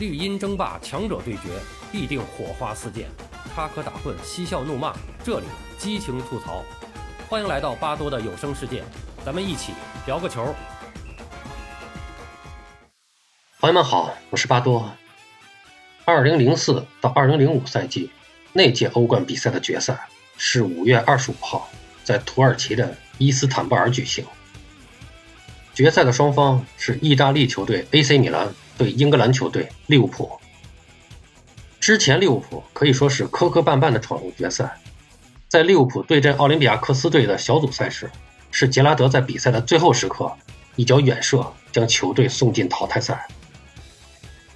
绿茵争霸，强者对决，必定火花四溅，插科打诨，嬉笑怒骂，这里激情吐槽。欢迎来到巴多的有声世界，咱们一起聊个球。朋友们好，我是巴多。二零零四到二零零五赛季那届欧冠比赛的决赛是五月二十五号在土耳其的伊斯坦布尔举行。决赛的双方是意大利球队 AC 米兰。对英格兰球队利物浦，之前利物浦可以说是磕磕绊绊的闯入决赛。在利物浦对阵奥林匹亚克斯队的小组赛时，是杰拉德在比赛的最后时刻一脚远射将球队送进淘汰赛。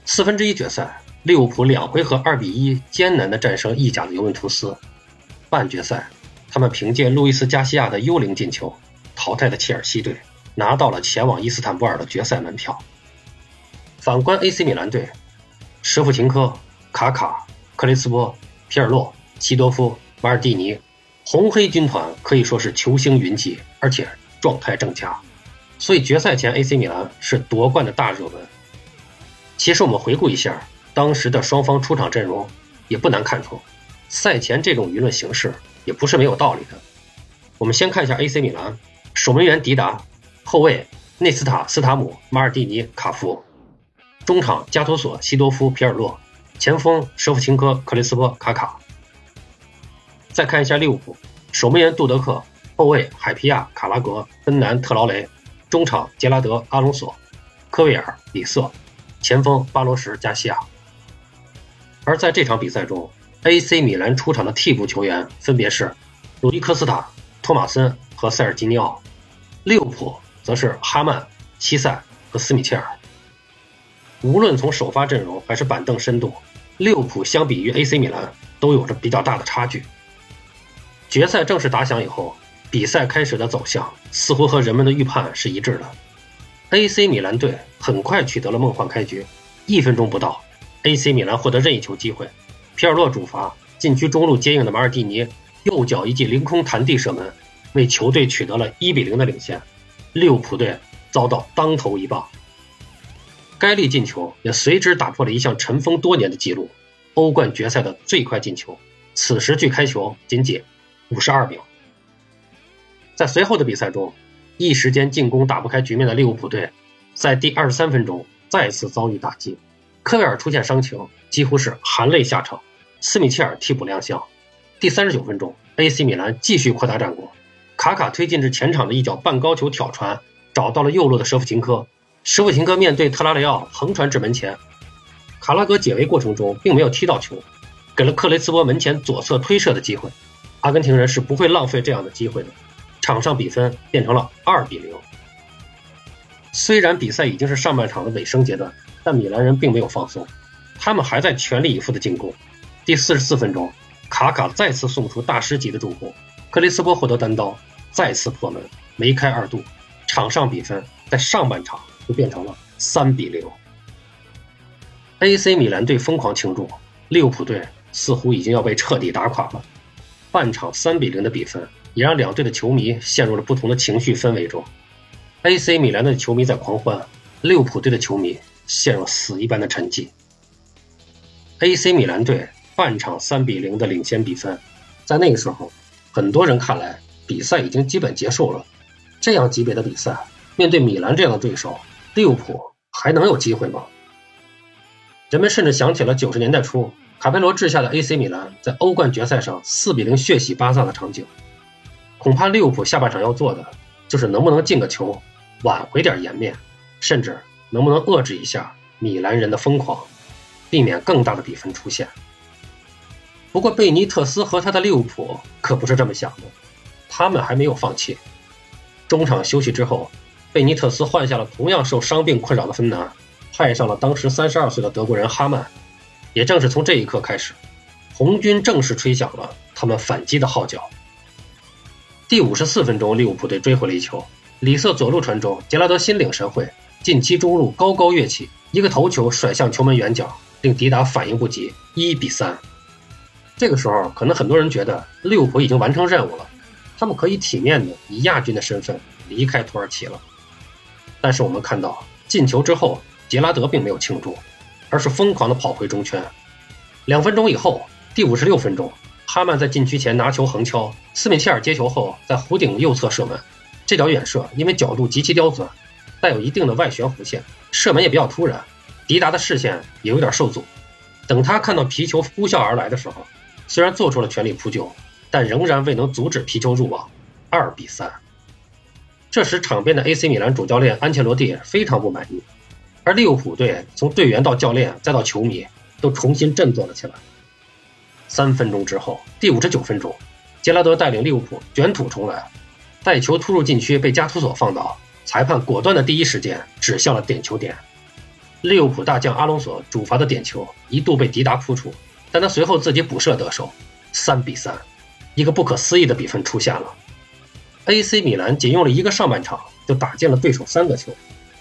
四分之一决赛，利物浦两回合二比一艰难地战胜意甲的尤文图斯。半决赛，他们凭借路易斯加西亚的幽灵进球淘汰了切尔西队，拿到了前往伊斯坦布尔的决赛门票。反观 AC 米兰队，舍甫琴科、卡卡、克雷斯波、皮尔洛、西多夫、马尔蒂尼，红黑军团可以说是球星云集，而且状态正佳，所以决赛前 AC 米兰是夺冠的大热门。其实我们回顾一下当时的双方出场阵容，也不难看出，赛前这种舆论形势也不是没有道理的。我们先看一下 AC 米兰守门员迪达，后卫内斯塔、斯塔姆、马尔蒂尼、卡夫。中场加图索、西多夫、皮尔洛，前锋舍甫琴科、克雷斯波、卡卡。再看一下利物浦，守门员杜德克，后卫海皮亚、卡拉格、芬南特劳雷，中场杰拉德、阿隆索、科维尔、里瑟，前锋巴罗什、加西亚。而在这场比赛中，AC 米兰出场的替补球员分别是鲁迪科斯塔、托马森和塞尔吉尼奥，利物浦则是哈曼、西塞和斯米切尔。无论从首发阵容还是板凳深度，利物浦相比于 AC 米兰都有着比较大的差距。决赛正式打响以后，比赛开始的走向似乎和人们的预判是一致的。AC 米兰队很快取得了梦幻开局，一分钟不到，AC 米兰获得任意球机会，皮尔洛主罚，禁区中路接应的马尔蒂尼右脚一记凌空弹地射门，为球队取得了一比零的领先。利物浦队遭到当头一棒。该粒进球也随之打破了一项尘封多年的记录——欧冠决赛的最快进球。此时距开球仅仅五十二秒。在随后的比赛中，一时间进攻打不开局面的利物浦队，在第二十三分钟再次遭遇打击，科维尔出现伤情，几乎是含泪下场。斯米切尔替补亮相。第三十九分钟，AC 米兰继续扩大战果，卡卡推进至前场的一脚半高球挑传，找到了右路的舍甫琴科。舍甫琴科面对特拉雷奥横传至门前，卡拉格解围过程中并没有踢到球，给了克雷斯波门前左侧推射的机会。阿根廷人是不会浪费这样的机会的，场上比分变成了二比零。虽然比赛已经是上半场的尾声阶段，但米兰人并没有放松，他们还在全力以赴的进攻。第四十四分钟，卡卡再次送出大师级的助攻，克雷斯波获得单刀，再次破门，梅开二度，场上比分在上半场。就变成了三比零。AC 米兰队疯狂庆祝，利物浦队似乎已经要被彻底打垮了。半场三比零的比分，也让两队的球迷陷入了不同的情绪氛围中。AC 米兰的球迷在狂欢，利物浦队的球迷陷入死一般的沉寂。AC 米兰队半场三比零的领先比分，在那个时候，很多人看来比赛已经基本结束了。这样级别的比赛，面对米兰这样的对手。利物浦还能有机会吗？人们甚至想起了九十年代初卡佩罗治下的 AC 米兰在欧冠决赛上四比零血洗巴萨的场景。恐怕利物浦下半场要做的就是能不能进个球，挽回点颜面，甚至能不能遏制一下米兰人的疯狂，避免更大的比分出现。不过贝尼特斯和他的利物浦可不是这么想的，他们还没有放弃。中场休息之后。贝尼特斯换下了同样受伤病困扰的芬南，派上了当时三十二岁的德国人哈曼。也正是从这一刻开始，红军正式吹响了他们反击的号角。第五十四分钟，利物浦队追回了一球，里瑟左路传中，杰拉德心领神会，近期中路高高跃起，一个头球甩向球门远角，令迪达反应不及，一比三。这个时候，可能很多人觉得利物浦已经完成任务了，他们可以体面的以亚军的身份离开土耳其了。但是我们看到进球之后，杰拉德并没有庆祝，而是疯狂地跑回中圈。两分钟以后，第五十六分钟，哈曼在禁区前拿球横敲，斯米切尔接球后在弧顶右侧射门。这脚远射因为角度极其刁钻，带有一定的外旋弧线，射门也比较突然，迪达的视线也有点受阻。等他看到皮球呼啸而来的时候，虽然做出了全力扑救，但仍然未能阻止皮球入网，二比三。这时，场边的 AC 米兰主教练安切洛蒂非常不满意，而利物浦队从队员到教练再到球迷都重新振作了起来。三分钟之后，第五十九分钟，杰拉德带领利物浦卷土重来，带球突入禁区被加图索放倒，裁判果断的第一时间指向了点球点。利物浦大将阿隆索主罚的点球一度被迪达扑出，但他随后自己补射得手，三比三，一个不可思议的比分出现了。AC 米兰仅用了一个上半场就打进了对手三个球，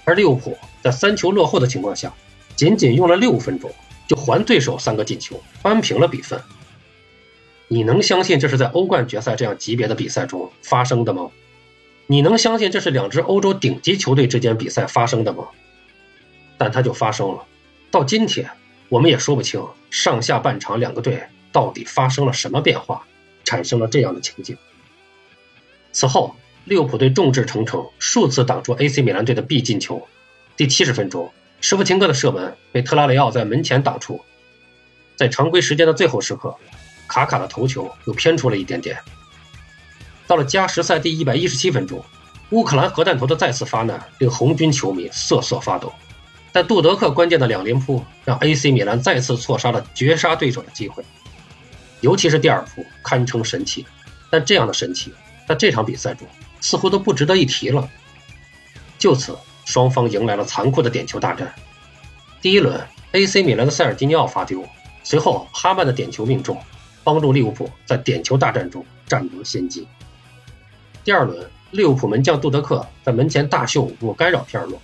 而利物浦在三球落后的情况下，仅仅用了六分钟就还对手三个进球，扳平了比分。你能相信这是在欧冠决赛这样级别的比赛中发生的吗？你能相信这是两支欧洲顶级球队之间比赛发生的吗？但它就发生了。到今天，我们也说不清上下半场两个队到底发生了什么变化，产生了这样的情景。此后，利物浦队众志成城，数次挡住 AC 米兰队的必进球。第七十分钟，施福琴科的射门被特拉雷奥在门前挡出。在常规时间的最后时刻，卡卡的头球又偏出了一点点。到了加时赛第一百一十七分钟，乌克兰核弹头的再次发难令红军球迷瑟瑟发抖。但杜德克关键的两连扑让 AC 米兰再次错杀了绝杀对手的机会，尤其是第二扑堪称神奇。但这样的神奇。在这场比赛中，似乎都不值得一提了。就此，双方迎来了残酷的点球大战。第一轮，AC 米兰的塞尔吉尼奥罚丢，随后哈曼的点球命中，帮助利物浦在点球大战中占得先机。第二轮，利物浦门将杜德克在门前大秀不干扰皮尔洛，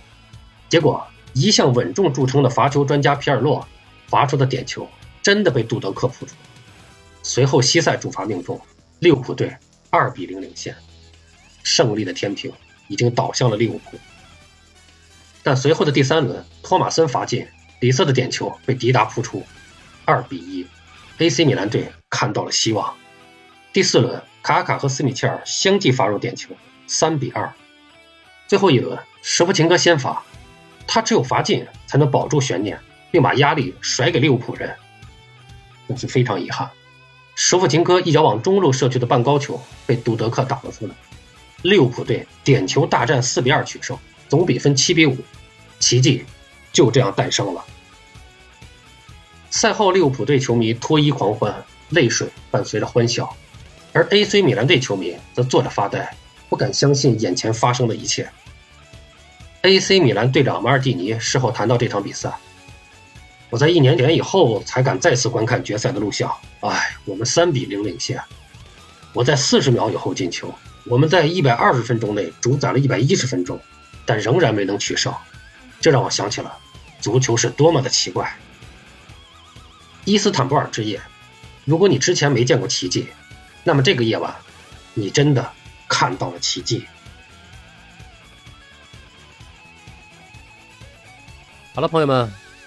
结果一向稳重著称的罚球专家皮尔洛罚出的点球真的被杜德克扑住。随后，西塞主罚命中，利物浦队。二比零领先，胜利的天平已经倒向了利物浦。但随后的第三轮，托马森罚进，里瑟的点球被迪达扑出，二比一，AC 米兰队看到了希望。第四轮，卡卡和斯米切尔相继罚入点球，三比二。最后一轮，什福琴科先罚，他只有罚进才能保住悬念，并把压力甩给利物浦人，但是非常遗憾。舍甫琴科一脚往中路射去的半高球被杜德克挡了出来，利物浦队点球大战四比二取胜，总比分七比五，奇迹就这样诞生了。赛后，利物浦队球迷脱衣狂欢，泪水伴随着欢笑，而 AC 米兰队球迷则坐着发呆，不敢相信眼前发生的一切。AC 米兰队长马尔蒂尼事后谈到这场比赛。我在一年点以后才敢再次观看决赛的录像。哎，我们三比零领先。我在四十秒以后进球。我们在一百二十分钟内主宰了一百一十分钟，但仍然没能取胜。这让我想起了足球是多么的奇怪。伊斯坦布尔之夜，如果你之前没见过奇迹，那么这个夜晚，你真的看到了奇迹。好了，朋友们。